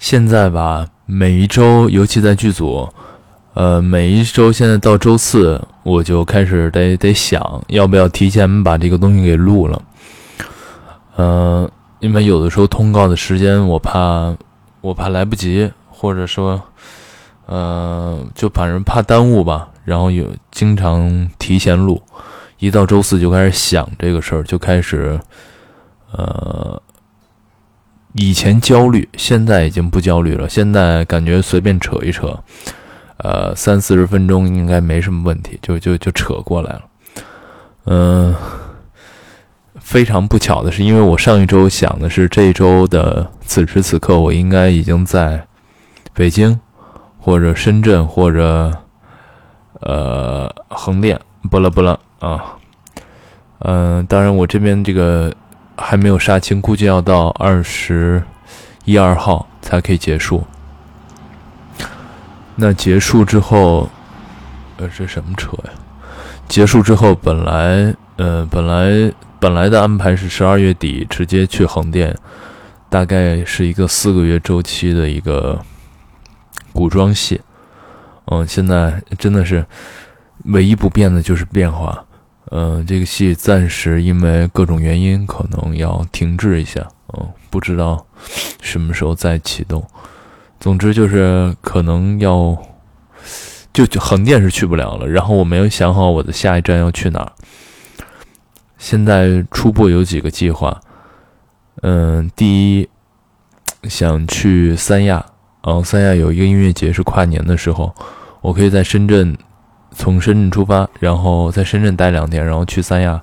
现在吧，每一周，尤其在剧组，呃，每一周现在到周四，我就开始得得想，要不要提前把这个东西给录了。嗯，因为有的时候通告的时间，我怕我怕来不及，或者说，呃，就反正怕耽误吧。然后有经常提前录，一到周四就开始想这个事儿，就开始，呃。以前焦虑，现在已经不焦虑了。现在感觉随便扯一扯，呃，三四十分钟应该没什么问题，就就就扯过来了。嗯，非常不巧的是，因为我上一周想的是这一周的此时此刻，我应该已经在北京或者深圳或者呃横店，不了不了啊。嗯，当然我这边这个。还没有杀青，估计要到二十一二号才可以结束。那结束之后，呃，这什么车呀？结束之后，本来，呃，本来本来的安排是十二月底直接去横店，大概是一个四个月周期的一个古装戏。嗯，现在真的是唯一不变的就是变化。嗯，这个戏暂时因为各种原因可能要停滞一下，嗯，不知道什么时候再启动。总之就是可能要就就横店是去不了了，然后我没有想好我的下一站要去哪儿。现在初步有几个计划，嗯，第一想去三亚，嗯，三亚有一个音乐节是跨年的时候，我可以在深圳。从深圳出发，然后在深圳待两天，然后去三亚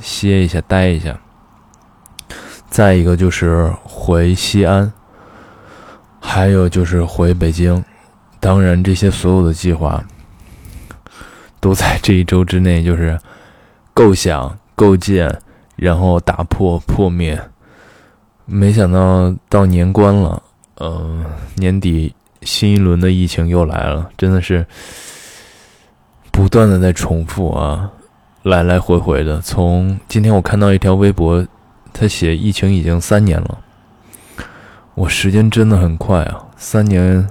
歇一下、待一下。再一个就是回西安，还有就是回北京。当然，这些所有的计划都在这一周之内，就是构想、构建，然后打破、破灭。没想到到年关了，嗯，年底新一轮的疫情又来了，真的是。不断的在重复啊，来来回回的。从今天我看到一条微博，他写疫情已经三年了。我时间真的很快啊，三年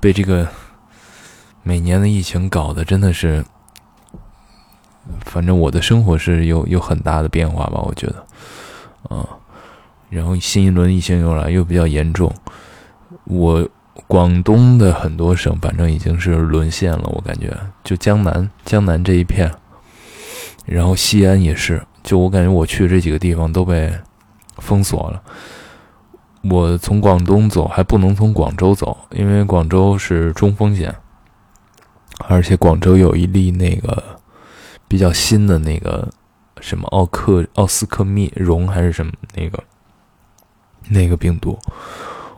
被这个每年的疫情搞得真的是，反正我的生活是有有很大的变化吧，我觉得，啊，然后新一轮疫情又来，又比较严重，我。广东的很多省，反正已经是沦陷了。我感觉，就江南，江南这一片，然后西安也是。就我感觉，我去这几个地方都被封锁了。我从广东走，还不能从广州走，因为广州是中风险，而且广州有一例那个比较新的那个什么奥克奥斯克密戎还是什么那个那个病毒。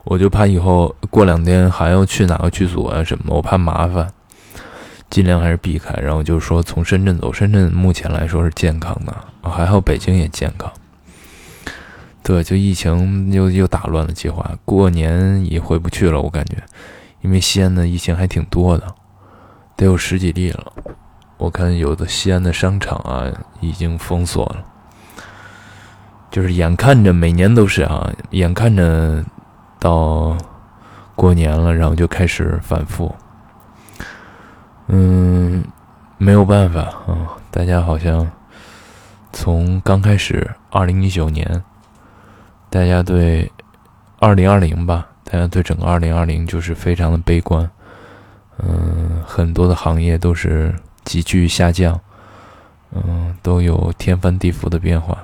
我就怕以后过两天还要去哪个剧组啊什么，我怕麻烦，尽量还是避开。然后就是说从深圳走，深圳目前来说是健康的，还好北京也健康。对，就疫情又又打乱了计划，过年也回不去了，我感觉，因为西安的疫情还挺多的，得有十几例了。我看有的西安的商场啊已经封锁了，就是眼看着每年都是啊，眼看着。到过年了，然后就开始反复。嗯，没有办法啊，大家好像从刚开始二零一九年，大家对二零二零吧，大家对整个二零二零就是非常的悲观。嗯，很多的行业都是急剧下降，嗯，都有天翻地覆的变化，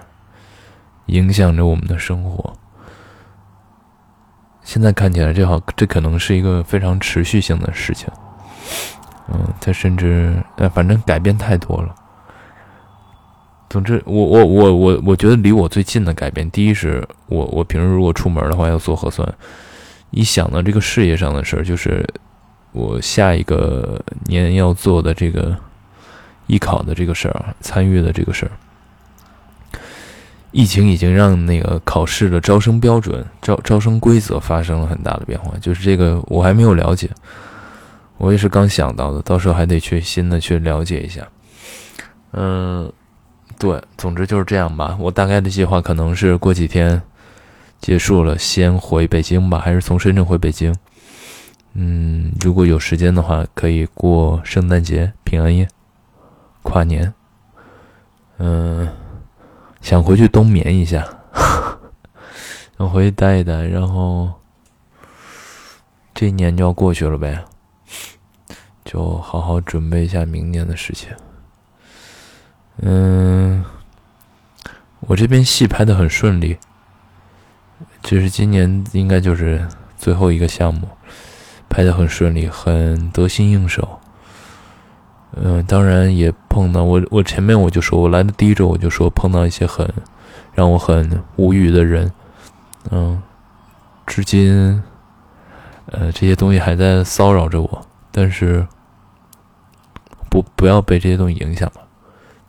影响着我们的生活。现在看起来，这好，这可能是一个非常持续性的事情。嗯，他甚至，呃，反正改变太多了。总之，我我我我我觉得离我最近的改变，第一是我我平时如果出门的话要做核酸，一想到这个事业上的事儿，就是我下一个年要做的这个艺考的这个事儿，参与的这个事儿。疫情已经让那个考试的招生标准、招招生规则发生了很大的变化，就是这个我还没有了解，我也是刚想到的，到时候还得去新的去了解一下。嗯，对，总之就是这样吧。我大概的计划可能是过几天结束了，先回北京吧，还是从深圳回北京？嗯，如果有时间的话，可以过圣诞节、平安夜、跨年。嗯，想回去冬眠一下，想回去待一待，然后这一年就要过去了呗，就好好准备一下明年的事情。嗯，我这边戏拍的很顺利，就是今年应该就是最后一个项目，拍的很顺利，很得心应手。嗯，当然也碰到我，我前面我就说，我来的第一周我就说碰到一些很让我很无语的人，嗯，至今，呃，这些东西还在骚扰着我，但是不不要被这些东西影响吧。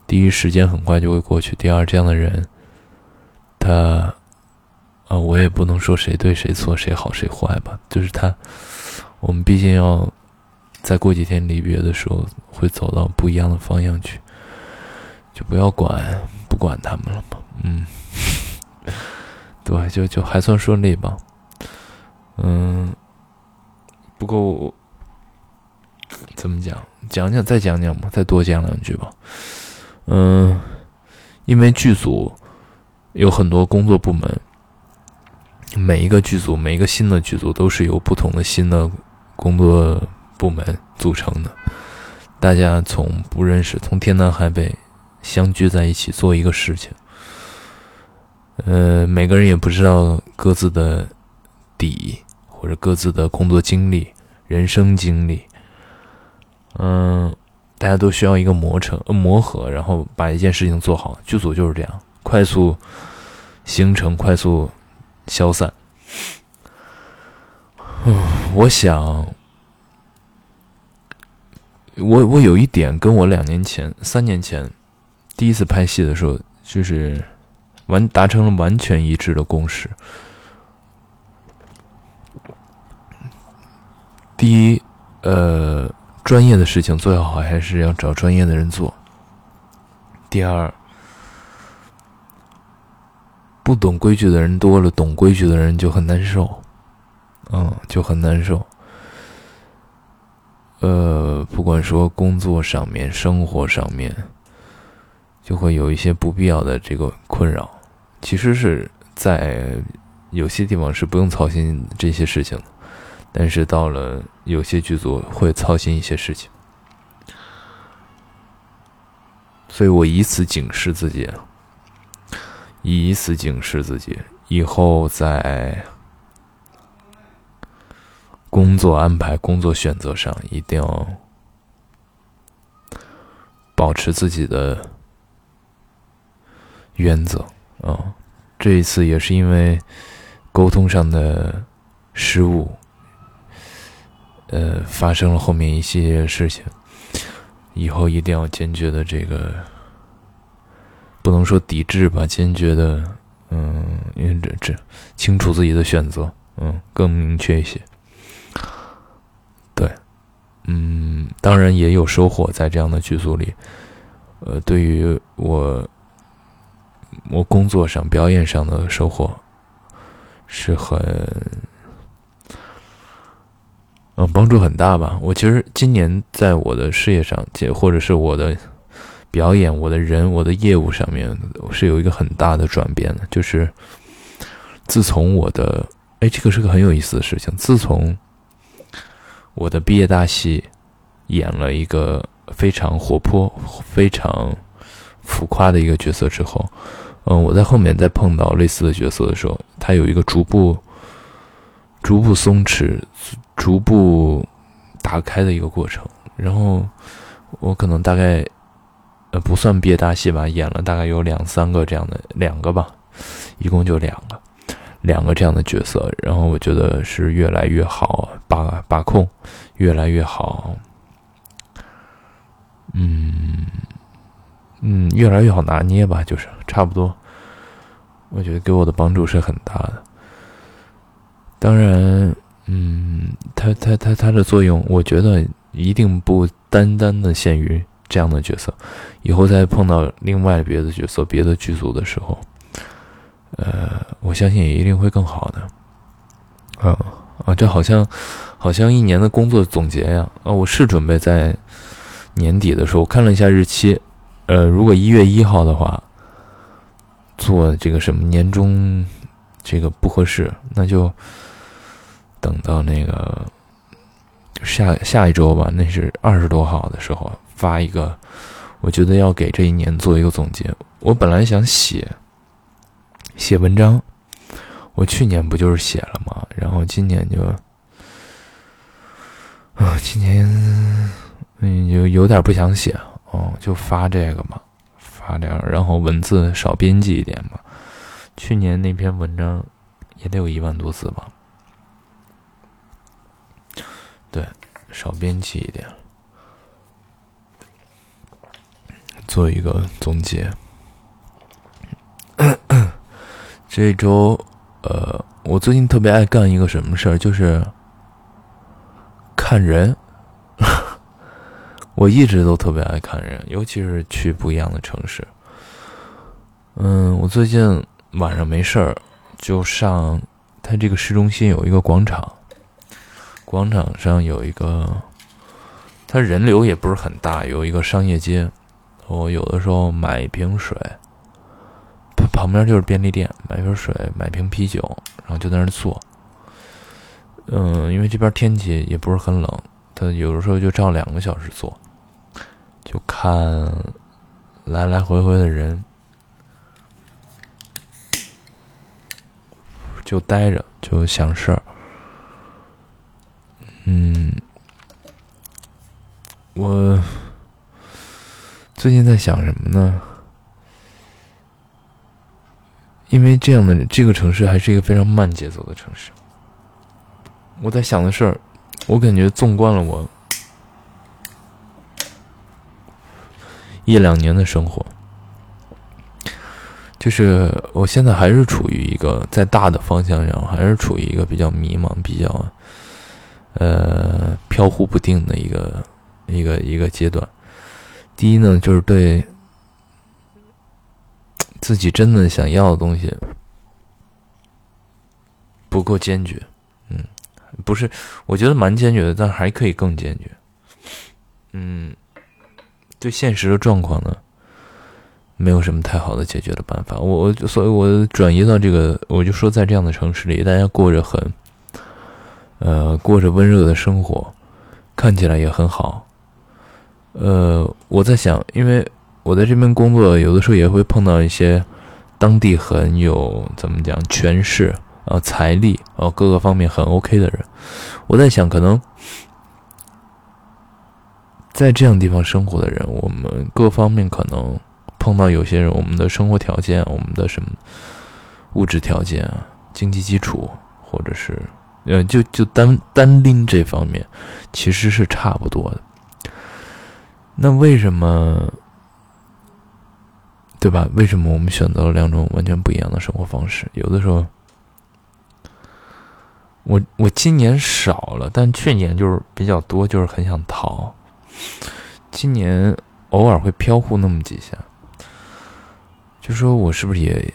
第一，时间很快就会过去；第二，这样的人，他，啊，我也不能说谁对谁错，谁好谁坏吧，就是他，我们毕竟要。再过几天离别的时候，会走到不一样的方向去，就不要管不管他们了嘛。嗯，对，就就还算顺利吧。嗯，不过我怎么讲？讲讲再讲讲吧，再多讲两句吧。嗯，因为剧组有很多工作部门，每一个剧组，每一个新的剧组都是有不同的新的工作。部门组成的，大家从不认识，从天南海北相聚在一起做一个事情。呃，每个人也不知道各自的底或者各自的工作经历、人生经历。嗯，大家都需要一个磨成磨合，然后把一件事情做好。剧组就是这样，快速形成，快速消散。嗯，我想。我我有一点跟我两年前、三年前第一次拍戏的时候，就是完达成了完全一致的共识。第一，呃，专业的事情做好还是要找专业的人做。第二，不懂规矩的人多了，懂规矩的人就很难受，嗯，就很难受。呃，不管说工作上面、生活上面，就会有一些不必要的这个困扰。其实是在有些地方是不用操心这些事情，但是到了有些剧组会操心一些事情，所以我以此警示自己，以此警示自己，以后在。工作安排、工作选择上，一定要保持自己的原则啊！这一次也是因为沟通上的失误，呃，发生了后面一系列事情。以后一定要坚决的这个，不能说抵制吧，坚决的，嗯，因为这这清楚自己的选择，嗯，更明确一些。嗯，当然也有收获在这样的剧组里。呃，对于我，我工作上、表演上的收获是很，嗯，帮助很大吧。我其实今年在我的事业上，或者是我的表演、我的人、我的业务上面，是有一个很大的转变的。就是自从我的，哎，这个是个很有意思的事情。自从我的毕业大戏演了一个非常活泼、非常浮夸的一个角色之后，嗯，我在后面再碰到类似的角色的时候，他有一个逐步、逐步松弛、逐步打开的一个过程。然后我可能大概呃不算毕业大戏吧，演了大概有两三个这样的两个吧，一共就两个。两个这样的角色，然后我觉得是越来越好把把控，越来越好，嗯嗯，越来越好拿捏吧，就是差不多。我觉得给我的帮助是很大的。当然，嗯，它它它它的作用，我觉得一定不单单的限于这样的角色。以后再碰到另外别的角色、别的剧组的时候。呃，我相信也一定会更好的。啊啊，这好像好像一年的工作总结呀！啊，我是准备在年底的时候看了一下日期，呃，如果一月一号的话，做这个什么年终，这个不合适，那就等到那个下下一周吧，那是二十多号的时候发一个。我觉得要给这一年做一个总结。我本来想写写文章，我去年不就是写了吗？然后今年就啊，今年嗯有有点不想写哦，就发这个嘛，发这样，然后文字少编辑一点嘛。去年那篇文章也得有一万多字吧？对，少编辑一点。做一个总结。这周，呃，我最近特别爱干一个什么事儿，就是看人。我一直都特别爱看人，尤其是去不一样的城市。嗯，我最近晚上没事儿，就上它这个市中心有一个广场，广场上有一个，它人流也不是很大，有一个商业街。我有的时候买一瓶水，旁边就是便利店，买瓶水，买瓶啤酒，然后就在那儿坐。嗯，因为这边天气也不是很冷，他有的时候就照两个小时坐，就看来来回回的人，就待着就想事儿。嗯，我。最近在想什么呢？因为这样的这个城市还是一个非常慢节奏的城市。我在想的事儿，我感觉纵观了我一两年的生活，就是我现在还是处于一个在大的方向上，还是处于一个比较迷茫、比较呃飘忽不定的一个一个一个阶段。第一呢，就是对自己真的想要的东西不够坚决，嗯，不是，我觉得蛮坚决的，但还可以更坚决。嗯，对现实的状况呢，没有什么太好的解决的办法。我，所以我转移到这个，我就说，在这样的城市里，大家过着很，呃，过着温热的生活，看起来也很好。呃，我在想，因为我在这边工作，有的时候也会碰到一些当地很有怎么讲权势啊、财力啊各个方面很 OK 的人。我在想，可能在这样地方生活的人，我们各方面可能碰到有些人，我们的生活条件、我们的什么物质条件啊、经济基础，或者是呃，就就单单拎这方面，其实是差不多的。那为什么，对吧？为什么我们选择了两种完全不一样的生活方式？有的时候，我我今年少了，但去年就是比较多，就是很想逃。今年偶尔会飘忽那么几下，就说我是不是也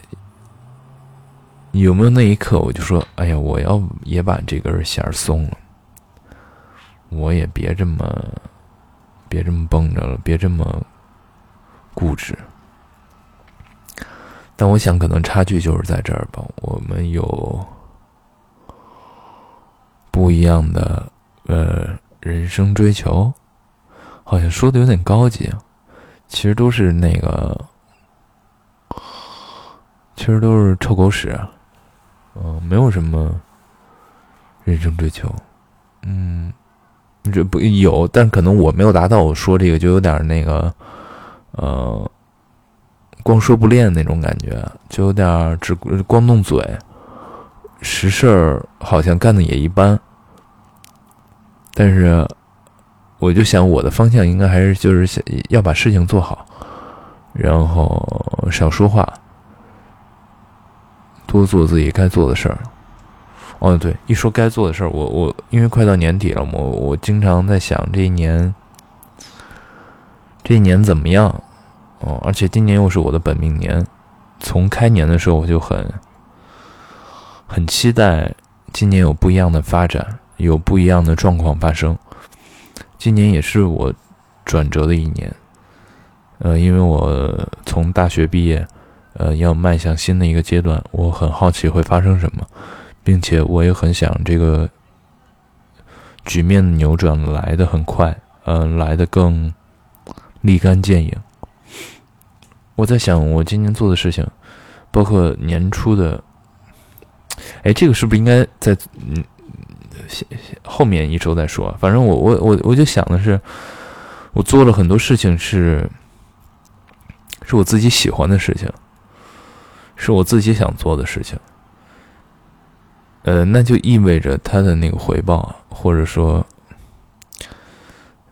有没有那一刻，我就说，哎呀，我要也把这根弦松了，我也别这么。别这么绷着了，别这么固执。但我想，可能差距就是在这儿吧。我们有不一样的呃人生追求，好像说的有点高级，其实都是那个，其实都是臭狗屎。嗯，没有什么人生追求，嗯。这不有，但可能我没有达到。我说这个就有点那个，呃，光说不练那种感觉，就有点只光动嘴，实事儿好像干的也一般。但是，我就想我的方向应该还是就是想要把事情做好，然后少说话，多做自己该做的事儿。哦，对，一说该做的事儿，我我因为快到年底了，我我经常在想这一年，这一年怎么样？哦，而且今年又是我的本命年，从开年的时候我就很很期待今年有不一样的发展，有不一样的状况发生。今年也是我转折的一年，呃，因为我从大学毕业，呃，要迈向新的一个阶段，我很好奇会发生什么，并且我也很想这个局面扭转来的很快，嗯，来的更立竿见影。我在想，我今年做的事情，包括年初的，哎，这个是不是应该在嗯，后面一周再说？反正我我我我就想的是，我做了很多事情，是是我自己喜欢的事情，是我自己想做的事情。呃，那就意味着他的那个回报，或者说，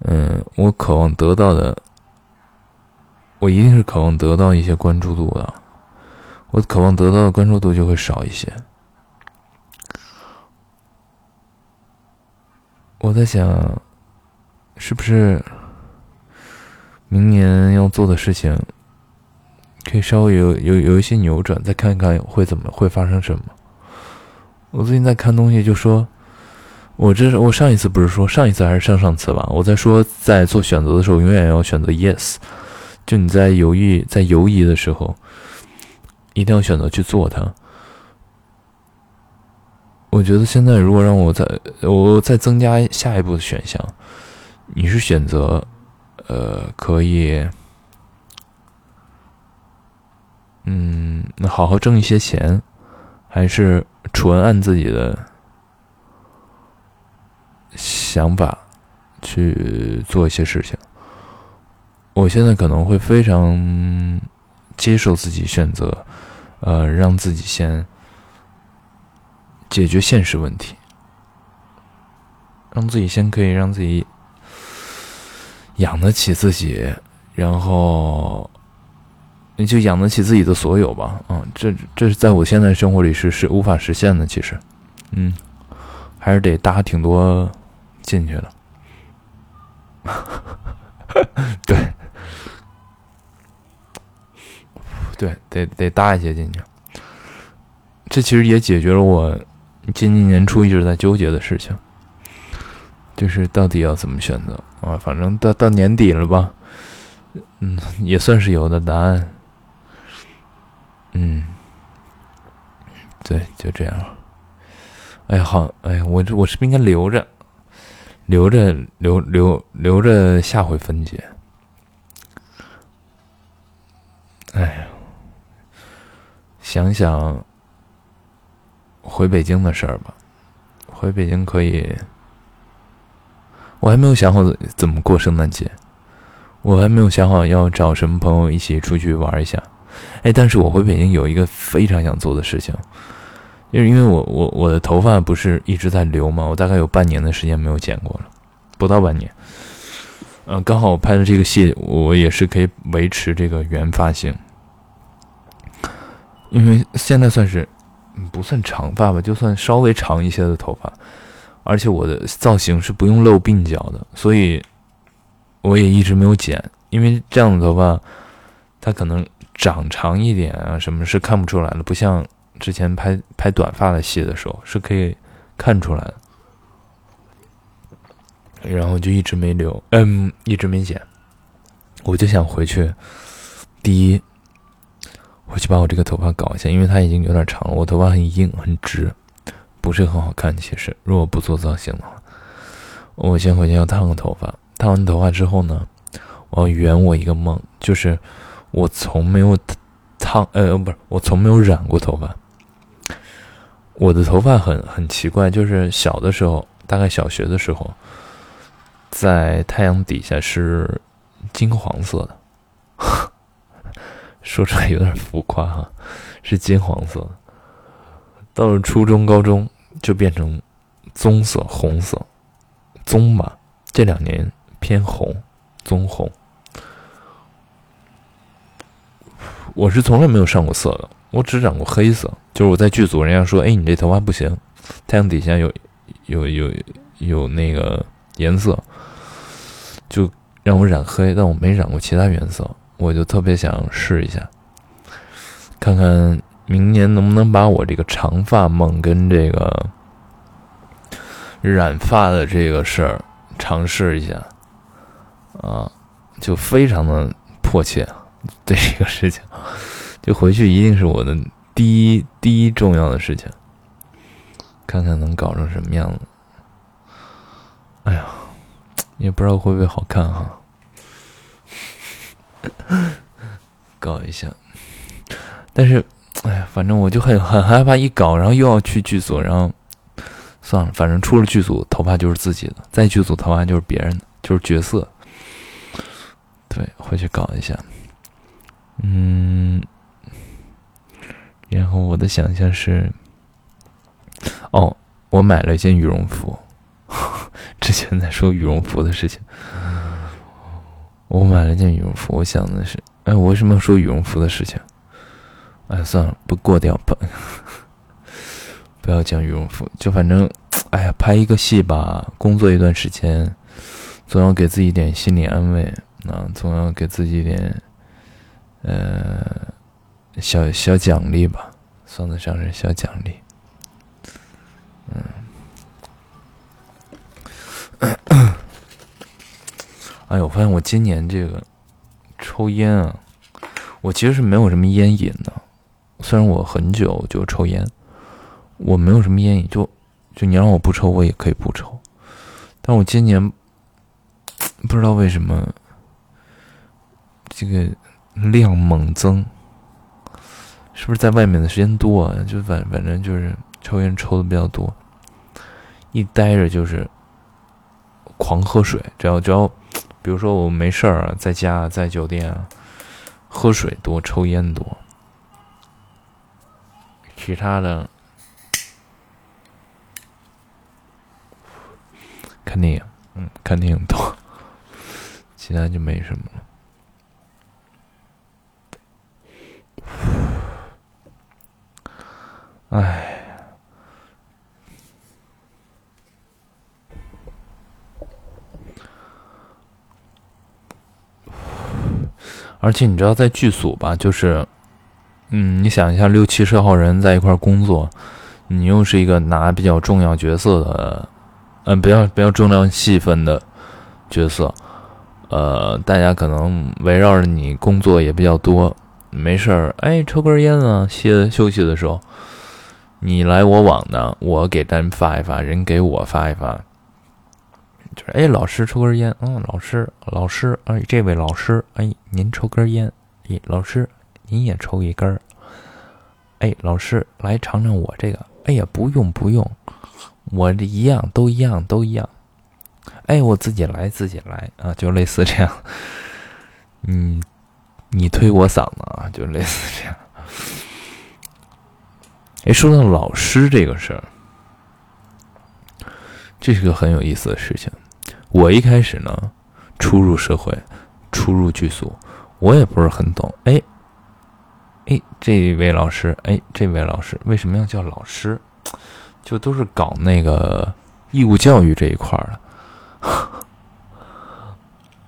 嗯，我渴望得到的。我一定是渴望得到一些关注度的，我渴望得到的关注度就会少一些。我在想，是不是明年要做的事情可以稍微有有有一些扭转，再看看会怎么会发生什么？我最近在看东西，就说，我这是我上一次不是说上一次还是上上次吧？我在说，在做选择的时候，永远要选择 yes。就你在犹豫、在犹疑的时候，一定要选择去做它。我觉得现在如果让我再我再增加下一步的选项，你是选择呃可以嗯好好挣一些钱，还是纯按自己的想法去做一些事情？我现在可能会非常接受自己选择，呃，让自己先解决现实问题，让自己先可以让自己养得起自己，然后你就养得起自己的所有吧。嗯，这这是在我现在生活里是是无法实现的。其实，嗯，还是得搭挺多进去的。对。对，得得搭一些进去。这其实也解决了我今年年初一直在纠结的事情，就是到底要怎么选择啊？反正到到年底了吧，嗯，也算是有的答案。嗯，对，就这样。哎，好，哎，我这我是不是应该留着，留着，留留留着下回分解？哎呀。想想回北京的事儿吧，回北京可以。我还没有想好怎么过圣诞节，我还没有想好要找什么朋友一起出去玩一下。哎，但是我回北京有一个非常想做的事情，就是因为我我我的头发不是一直在留吗？我大概有半年的时间没有剪过了，不到半年。嗯，刚好我拍的这个戏，我也是可以维持这个原发型。因为现在算是不算长发吧，就算稍微长一些的头发，而且我的造型是不用露鬓角的，所以我也一直没有剪。因为这样的头发，它可能长长一点啊，什么是看不出来的，不像之前拍拍短发的戏的时候是可以看出来的。然后就一直没留，嗯，一直没剪。我就想回去，第一。我去把我这个头发搞一下，因为它已经有点长了。我头发很硬很直，不是很好看。其实，如果不做造型的话，我先回去要烫个头发。烫完头发之后呢，我要圆我一个梦，就是我从没有烫，呃，不是，我从没有染过头发。我的头发很很奇怪，就是小的时候，大概小学的时候，在太阳底下是金黄色的。说出来有点浮夸哈，是金黄色。到了初中、高中就变成棕色、红色，棕吧。这两年偏红，棕红。我是从来没有上过色的，我只染过黑色。就是我在剧组，人家说：“哎，你这头发不行，太阳底下有有有有那个颜色，就让我染黑。”但我没染过其他颜色。我就特别想试一下，看看明年能不能把我这个长发梦跟这个染发的这个事儿尝试一下啊，就非常的迫切对这个事情，就回去一定是我的第一第一重要的事情，看看能搞成什么样子。哎呀，也不知道会不会好看哈。搞一下，但是，哎呀，反正我就很很害怕一搞，然后又要去剧组，然后算了，反正出了剧组，头发就是自己的；在剧组，头发就是别人的，就是角色。对，回去搞一下。嗯，然后我的想象是，哦，我买了一件羽绒服，之前在说羽绒服的事情。我买了件羽绒服，我想的是，哎，我为什么要说羽绒服的事情？哎，算了，不过掉吧，不要讲羽绒服，就反正，哎呀，拍一个戏吧，工作一段时间，总要给自己点心理安慰，啊，总要给自己点，呃，小小奖励吧，算得上是小奖励，嗯。哎呦，我发现我今年这个抽烟啊，我其实是没有什么烟瘾的。虽然我很久就抽烟，我没有什么烟瘾，就就你让我不抽，我也可以不抽。但我今年不知道为什么这个量猛增，是不是在外面的时间多啊？就反反正就是抽烟抽的比较多，一待着就是狂喝水，只要只要。比如说我没事儿，在家在酒店，喝水多，抽烟多，其他的看电影，嗯，看电影多，其他就没什么了。而且你知道，在剧组吧，就是，嗯，你想一下，六七十号人在一块工作，你又是一个拿比较重要角色的，嗯，比较比较重要戏份的角色，呃，大家可能围绕着你工作也比较多，没事儿，哎，抽根烟啊，歇休息的时候，你来我往的，我给单发一发，人给我发一发。就是哎，老师抽根烟，嗯，老师，老师，哎，这位老师，哎，您抽根烟，哎，老师，您也抽一根儿，哎，老师，来尝尝我这个，哎呀，不用不用，我这一样，都一样，都一样，哎，我自己来，自己来啊，就类似这样，嗯，你推我嗓子啊，就类似这样。哎，说到老师这个事儿。这是个很有意思的事情。我一开始呢，初入社会，初入剧组，我也不是很懂。哎，哎，这位老师，哎，这位老师为什么要叫老师？就都是搞那个义务教育这一块的。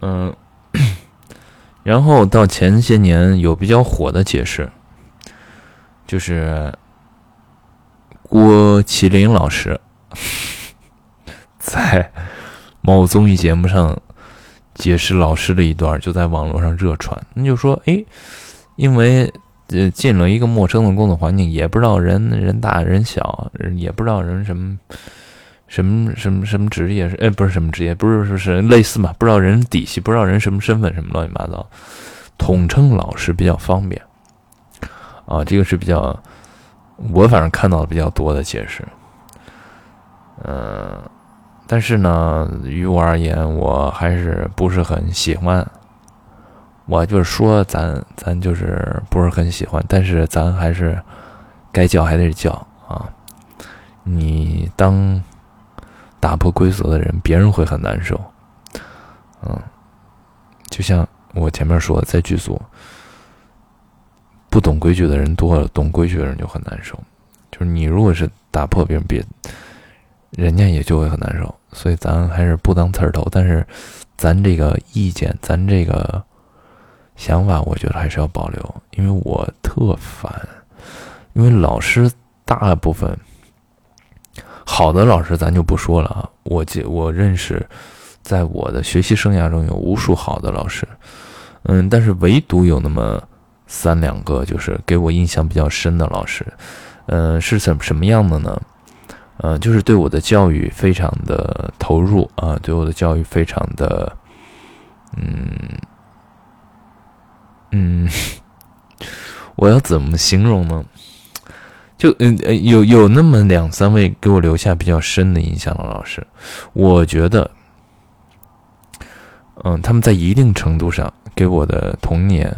嗯，然后到前些年有比较火的解释，就是郭麒麟老师。在某综艺节目上解释老师的一段，就在网络上热传。那就说，哎，因为呃进了一个陌生的工作环境，也不知道人人大人小，也不知道人什么什么什么什么职业是，哎，不是什么职业，不是说是类似嘛，不知道人底细，不知道人什么身份，什么乱七八糟，统称老师比较方便。啊，这个是比较我反正看到的比较多的解释，嗯。但是呢，于我而言，我还是不是很喜欢。我就是说，咱咱就是不是很喜欢，但是咱还是该叫还得叫啊。你当打破规则的人，别人会很难受。嗯，就像我前面说，在剧组，不懂规矩的人多了，懂规矩的人就很难受。就是你如果是打破别人别，人家也就会很难受。所以咱还是不当刺儿头，但是咱这个意见，咱这个想法，我觉得还是要保留，因为我特烦，因为老师大部分好的老师咱就不说了啊，我记我认识，在我的学习生涯中有无数好的老师，嗯，但是唯独有那么三两个就是给我印象比较深的老师，嗯，是怎什么样的呢？呃，就是对我的教育非常的投入啊，对我的教育非常的，嗯嗯，我要怎么形容呢？就嗯呃，有有那么两三位给我留下比较深的印象的老师，我觉得，嗯，他们在一定程度上给我的童年，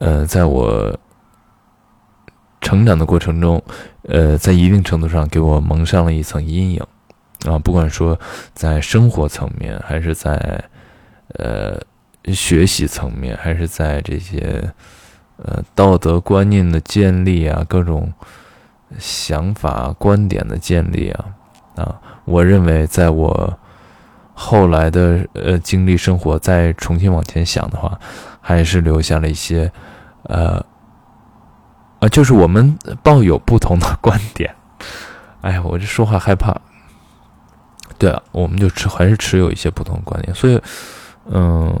呃，在我。成长的过程中，呃，在一定程度上给我蒙上了一层阴影，啊，不管说在生活层面，还是在呃学习层面，还是在这些呃道德观念的建立啊，各种想法观点的建立啊，啊，我认为在我后来的呃经历生活，再重新往前想的话，还是留下了一些呃。啊，就是我们抱有不同的观点。哎呀，我这说话害怕。对啊，我们就持还是持有一些不同的观点，所以，嗯，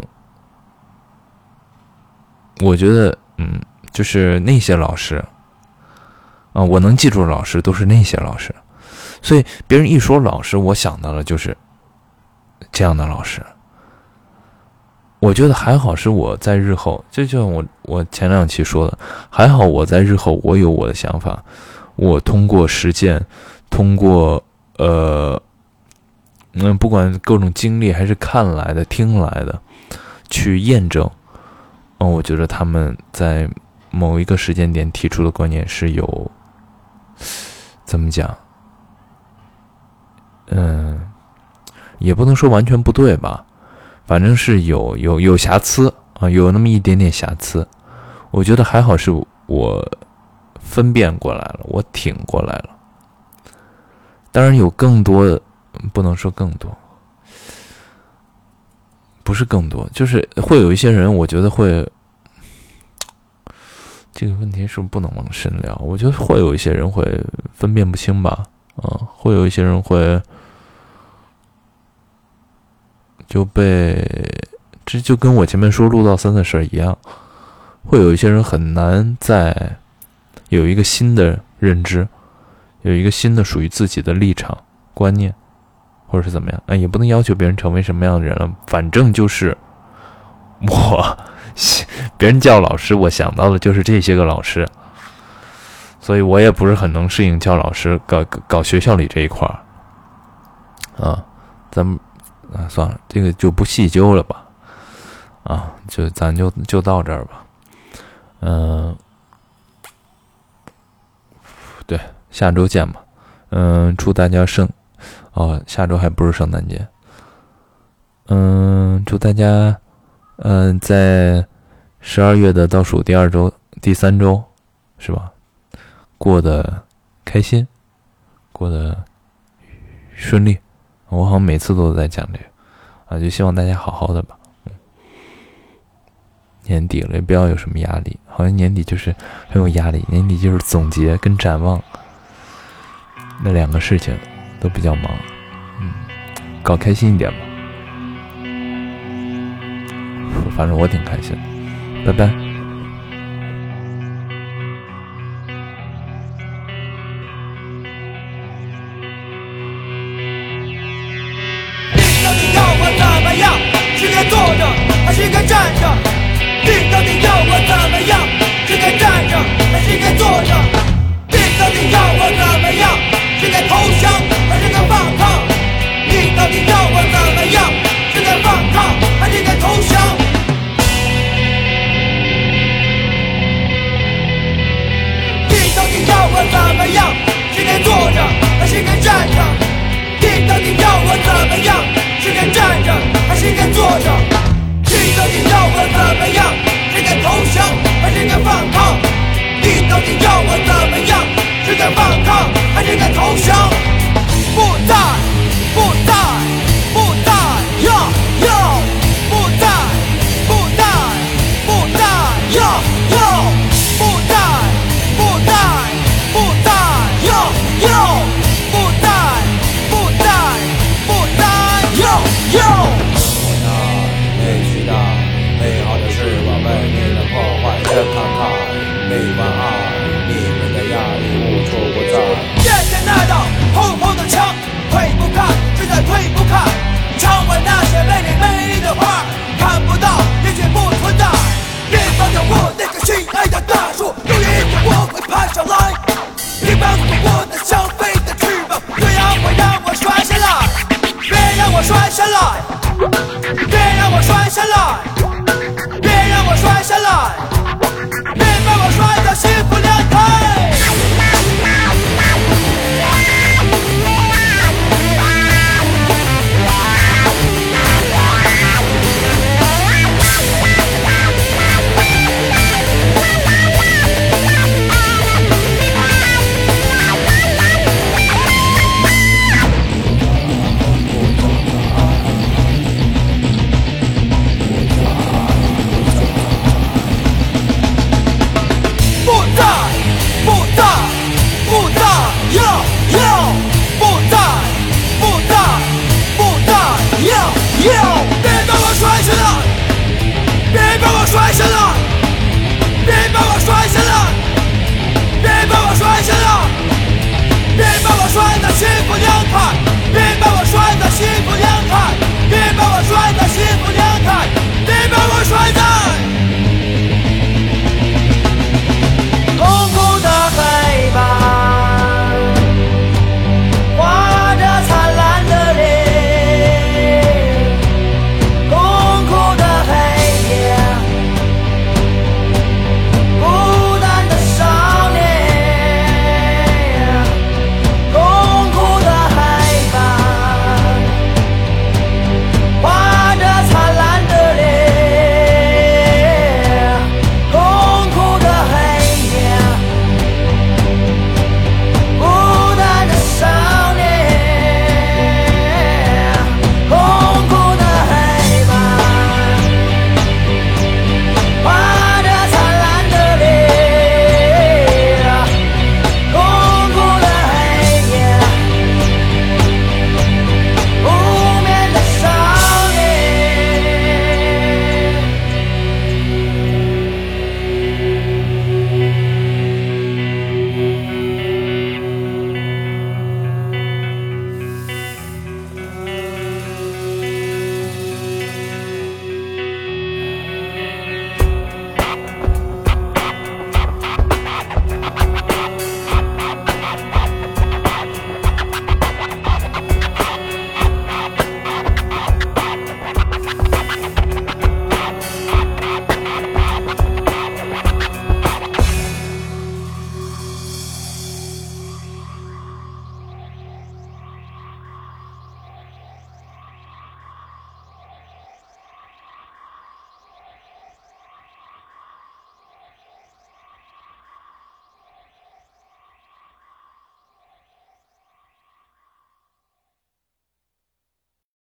我觉得，嗯，就是那些老师，啊，我能记住的老师都是那些老师，所以别人一说老师，我想到的就是这样的老师。我觉得还好，是我在日后，就像我我前两期说的，还好我在日后我有我的想法，我通过实践，通过呃，嗯，不管各种经历还是看来的、听来的，去验证，嗯，我觉得他们在某一个时间点提出的观念是有，怎么讲？嗯，也不能说完全不对吧。反正是有有有瑕疵啊，有那么一点点瑕疵，我觉得还好，是我分辨过来了，我挺过来了。当然有更多，不能说更多，不是更多，就是会有一些人，我觉得会这个问题是不是不能往深聊？我觉得会有一些人会分辨不清吧，啊，会有一些人会。就被这就跟我前面说陆道三的事儿一样，会有一些人很难在有一个新的认知，有一个新的属于自己的立场观念，或者是怎么样？哎，也不能要求别人成为什么样的人了。反正就是我，别人叫老师，我想到的就是这些个老师，所以我也不是很能适应叫老师搞搞学校里这一块儿啊，咱们。啊，算了，这个就不细究了吧。啊，就咱就就到这儿吧。嗯，对，下周见吧。嗯，祝大家圣哦，下周还不是圣诞节。嗯，祝大家嗯，在十二月的倒数第二周、第三周，是吧？过得开心，过得顺利。我好像每次都在讲这个，啊，就希望大家好好的吧。年底了，也不要有什么压力。好像年底就是很有压力，年底就是总结跟展望那两个事情都比较忙。嗯，搞开心一点吧。反正我挺开心的。拜拜。反抗还是敢投降？hot.